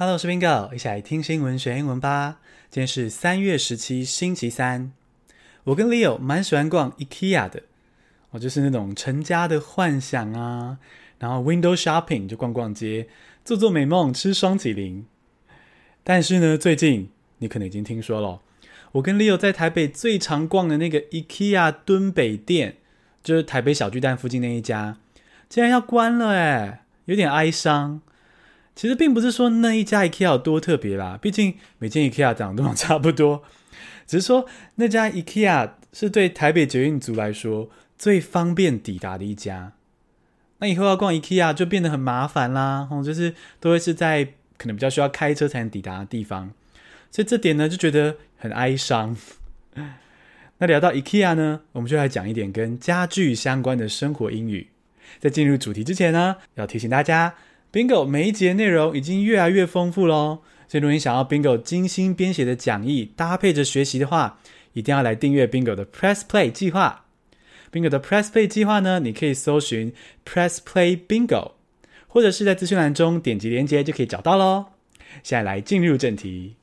Hello，我是 Bingo，一起来听新闻学英文吧。今天是三月十七，星期三。我跟 Leo 蛮喜欢逛 IKEA 的，我就是那种成家的幻想啊。然后 Window Shopping 就逛逛街，做做美梦，吃双麒麟。但是呢，最近你可能已经听说了，我跟 Leo 在台北最常逛的那个 IKEA 敦北店，就是台北小巨蛋附近那一家，竟然要关了哎，有点哀伤。其实并不是说那一家 IKEA 有多特别啦，毕竟每间 IKEA 长得都差不多。只是说那家 IKEA 是对台北捷运族来说最方便抵达的一家。那以后要逛 IKEA 就变得很麻烦啦，哦，就是都会是在可能比较需要开车才能抵达的地方。所以这点呢就觉得很哀伤。那聊到 IKEA 呢，我们就来讲一点跟家具相关的生活英语。在进入主题之前呢，要提醒大家。Bingo 每一节内容已经越来越丰富喽，所以如果你想要 Bingo 精心编写的讲义搭配着学习的话，一定要来订阅 Bingo 的 Press Play 计划。Bingo 的 Press Play 计划呢，你可以搜寻 Press Play Bingo，或者是在资讯栏中点击链接就可以找到喽。现在来进入正题。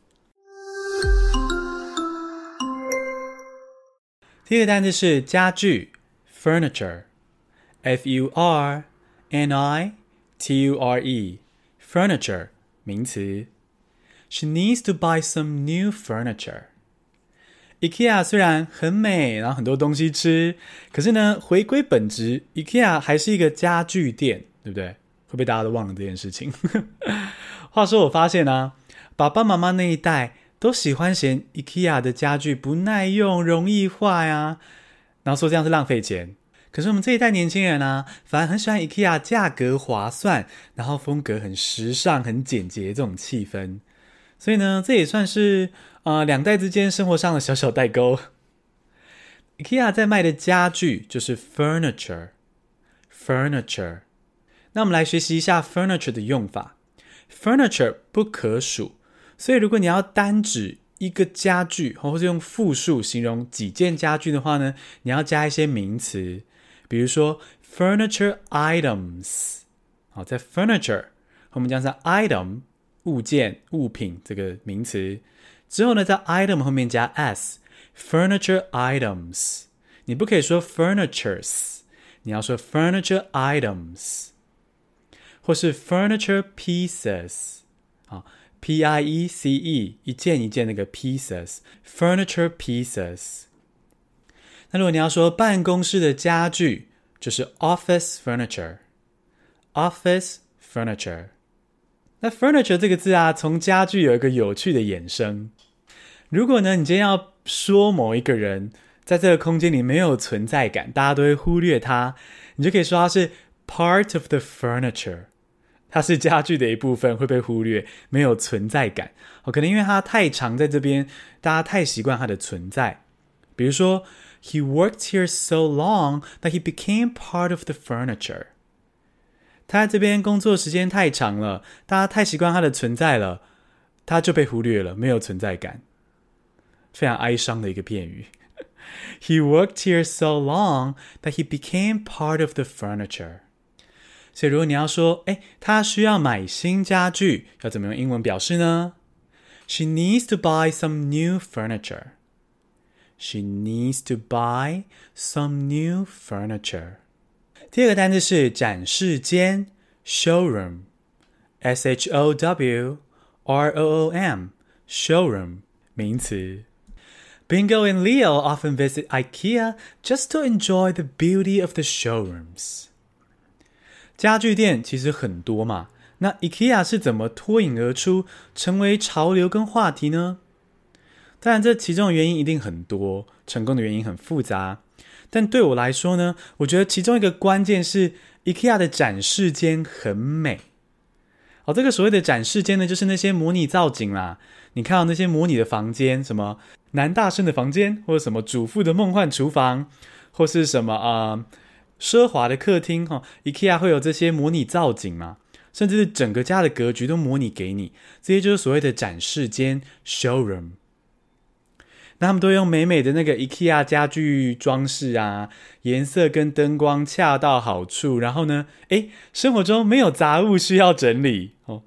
第一个单词是家具，Furniture，F U R N I。T-U-R-E, furniture, 名词。She needs to buy some new furniture. IKEA 虽然很美，然后很多东西吃，可是呢，回归本质，IKEA 还是一个家具店，对不对？会不会大家都忘了这件事情？话说，我发现啊，爸爸妈妈那一代都喜欢嫌 IKEA 的家具不耐用、容易坏啊，然后说这样是浪费钱。可是我们这一代年轻人呢、反而很喜欢 IKEA，价格划算，然后风格很时尚、很简洁这种气氛。所以呢，这也算是、呃、两代之间生活上的小小代沟。IKEA 在卖的家具就是 furniture，furniture。那我们来学习一下 furniture 的用法。furniture 不可数，所以如果你要单指一个家具，或者用复数形容几件家具的话呢，你要加一些名词。比如说 furniture items，好，在 furniture 后面加上 item 物件、物品这个名词之后呢，在 item 后面加 s，furniture items。你不可以说 furnitures，你要说 furniture items，或是 furniture pieces，啊，p i e c e 一件一件那个 pieces，furniture pieces。那如果你要说办公室的家具，就是 office furniture，office furniture。那 furniture 这个字啊，从家具有一个有趣的衍生。如果呢，你今天要说某一个人在这个空间里没有存在感，大家都会忽略他，你就可以说他是 part of the furniture，它是家具的一部分，会被忽略，没有存在感。哦，可能因为它太常在这边，大家太习惯它的存在。比如说。He worked here so long that he became part of the furniture. 他在这边工作时间太长了，大家太习惯他的存在了，他就被忽略了，没有存在感，非常哀伤的一个片语。He worked here so long that he became part of the furniture. 所以如果你要说，哎，他需要买新家具，要怎么用英文表示呢？She needs to buy some new furniture. She needs to buy some new furniture. 第二个单词是展示间，showroom，s h o w r o o m，showroom 名词。Bingo and Leo often visit IKEA just to enjoy the beauty of the showrooms. 家具店其实很多嘛，那 IKEA 是怎么脱颖而出，成为潮流跟话题呢？ 当然，这其中的原因一定很多，成功的原因很复杂。但对我来说呢，我觉得其中一个关键是 IKEA 的展示间很美。哦，这个所谓的展示间呢，就是那些模拟造景啦。你看到那些模拟的房间，什么男大生的房间，或者什么主妇的梦幻厨房，或是什么啊、奢华的客厅哈、IKEA 会有这些模拟造景嘛，甚至是整个家的格局都模拟给你。这些就是所谓的展示间 （showroom）。那他们都用美美的那个 IKEA 家具装饰啊，颜色跟灯光恰到好处。然后呢，诶，生活中没有杂物需要整理哦，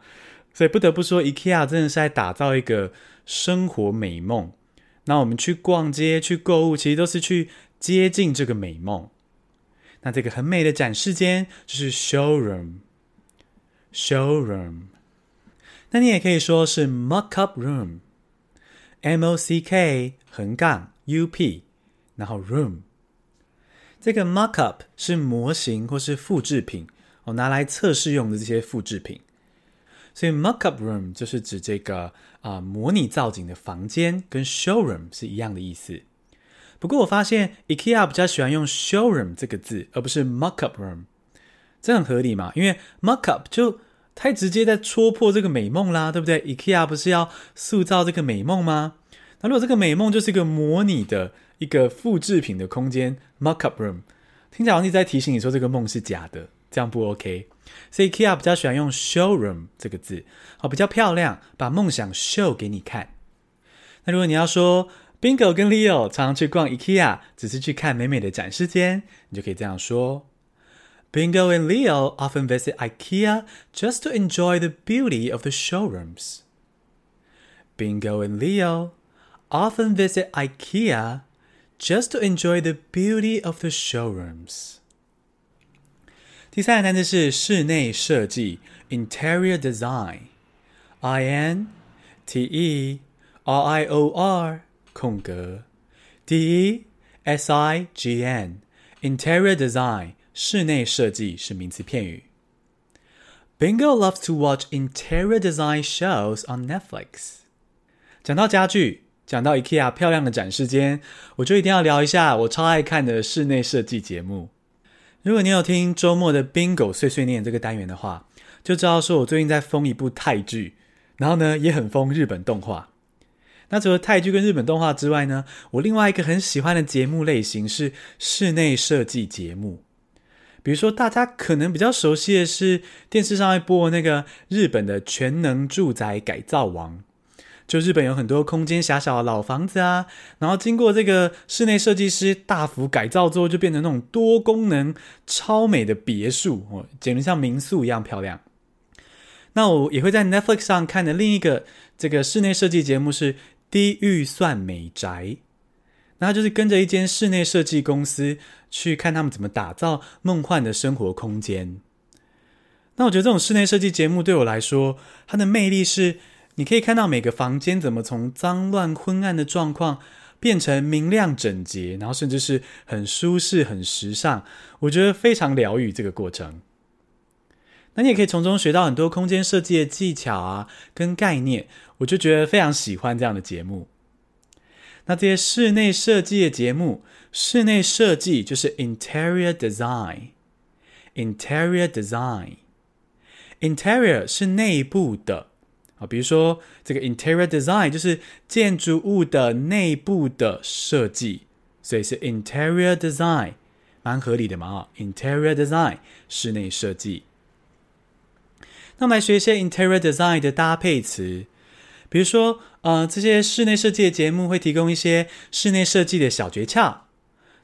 所以不得不说，IKEA 真的是在打造一个生活美梦。那我们去逛街、去购物，其实都是去接近这个美梦。那这个很美的展示间就是 showroom，showroom。那你也可以说是 mock up room M O C K 横杠 U-P，然后 room。这个 mock-up 是模型或是复制品，哦，拿来测试用的这些复制品。所以 mock-up room 就是指这个啊、模拟造景的房间，跟 showroom 是一样的意思。不过我发现 IKEA 比较喜欢用 showroom 这个字，而不是 mock-up room，这很合理嘛？因为 mock-up 就太直接在戳破这个美梦啦，对不对？IKEA 不是要塑造这个美梦吗？那如果这个美梦就是一个模拟的一个复制品的空间 mock-up room，听起来好像在提醒你说这个梦是假的，这样不 OK。所以 IKEA 比较喜欢用 showroom 这个字，好，比较漂亮，把梦想 show 给你看。那如果你要说，Bingo 跟 Leo 常常去逛 IKEA，只是去看美美的展示间，你就可以这样说 ：Bingo and Leo often visit IKEA just to enjoy the beauty of the showrooms. Bingo and Leo often visit IKEA just to enjoy the beauty of the showrooms. 第三个单词是室内设计 （Interior Design），I N T E R I O R。空格，D E S I G N，Interior Design， 室内设计是名词片语。Bingo loves to watch interior design shows on Netflix。讲到家具，讲到 IKEA 漂亮的展示间，我就一定要聊一下我超爱看的室内设计节目。如果你有听周末的 Bingo 碎碎念这个单元的话，就知道说我最近在疯一部泰剧，然后呢也很疯日本动画。那除了泰剧跟日本动画之外呢，我另外一个很喜欢的节目类型是室内设计节目。比如说，大家可能比较熟悉的是电视上在播那个日本的全能住宅改造王，就日本有很多空间狭小的老房子啊，然后经过这个室内设计师大幅改造之后，就变成那种多功能超美的别墅哦，简直像民宿一样漂亮。那我也会在 Netflix 上看的另一个这个室内设计节目是。低预算美宅，那就是跟着一间室内设计公司去看他们怎么打造梦幻的生活空间。那我觉得这种室内设计节目对我来说，它的魅力是你可以看到每个房间怎么从脏乱昏暗的状况变成明亮整洁，然后甚至是很舒适、很时尚。我觉得非常疗愈这个过程。那你也可以从中学到很多空间设计的技巧啊，跟概念，我就觉得非常喜欢这样的节目。那这些室内设计的节目，室内设计就是 interior design，interior design，interior 是内部的啊，比如说这个 interior design 就是建筑物的内部的设计，所以是 interior design，蛮合理的嘛啊，interior design 室内设计。那我们来学一些 interior design 的搭配词，比如说，呃，这些室内设计的节目会提供一些室内设计的小诀窍。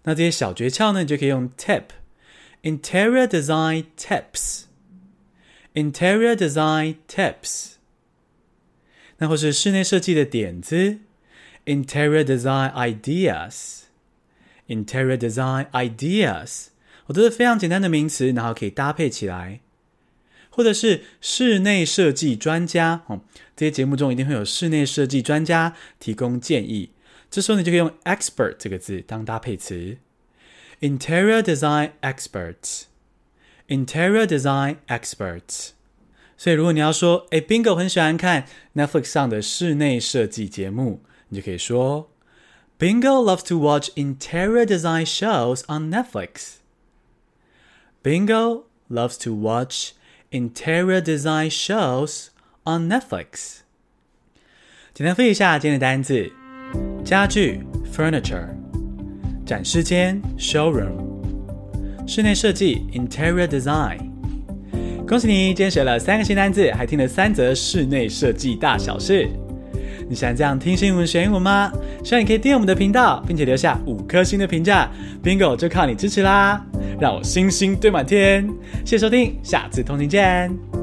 那这些小诀窍呢，你就可以用 tip，interior design tips，interior design tips。那或是室内设计的点子，interior design ideas，interior design ideas，我都是非常简单的名词，然后可以搭配起来。或者是室内设计专家哦，这些节目中一定会有室内设计专家提供建议。这时候你就可以用 expert 这个字当搭配词，interior design experts，interior design experts。所以如果你要说，诶，Bingo 很喜欢看 Netflix 上的室内设计节目，你就可以说，Bingo loves to watch interior design shows on Netflix。Bingo loves to watch Interior design shows on Netflix。简单复习一下今天的单字：家具 （furniture）、展示间 （showroom）、室内设计 （interior design）。恭喜你，今天学了三个新单字，还听了三则室内设计大小事。你喜欢这样听新闻学英文吗？希望你可以订阅我们的频道，并且留下五颗星的评价。Bingo 就靠你支持啦！让我星星堆满天！谢谢收听，下次通勤见。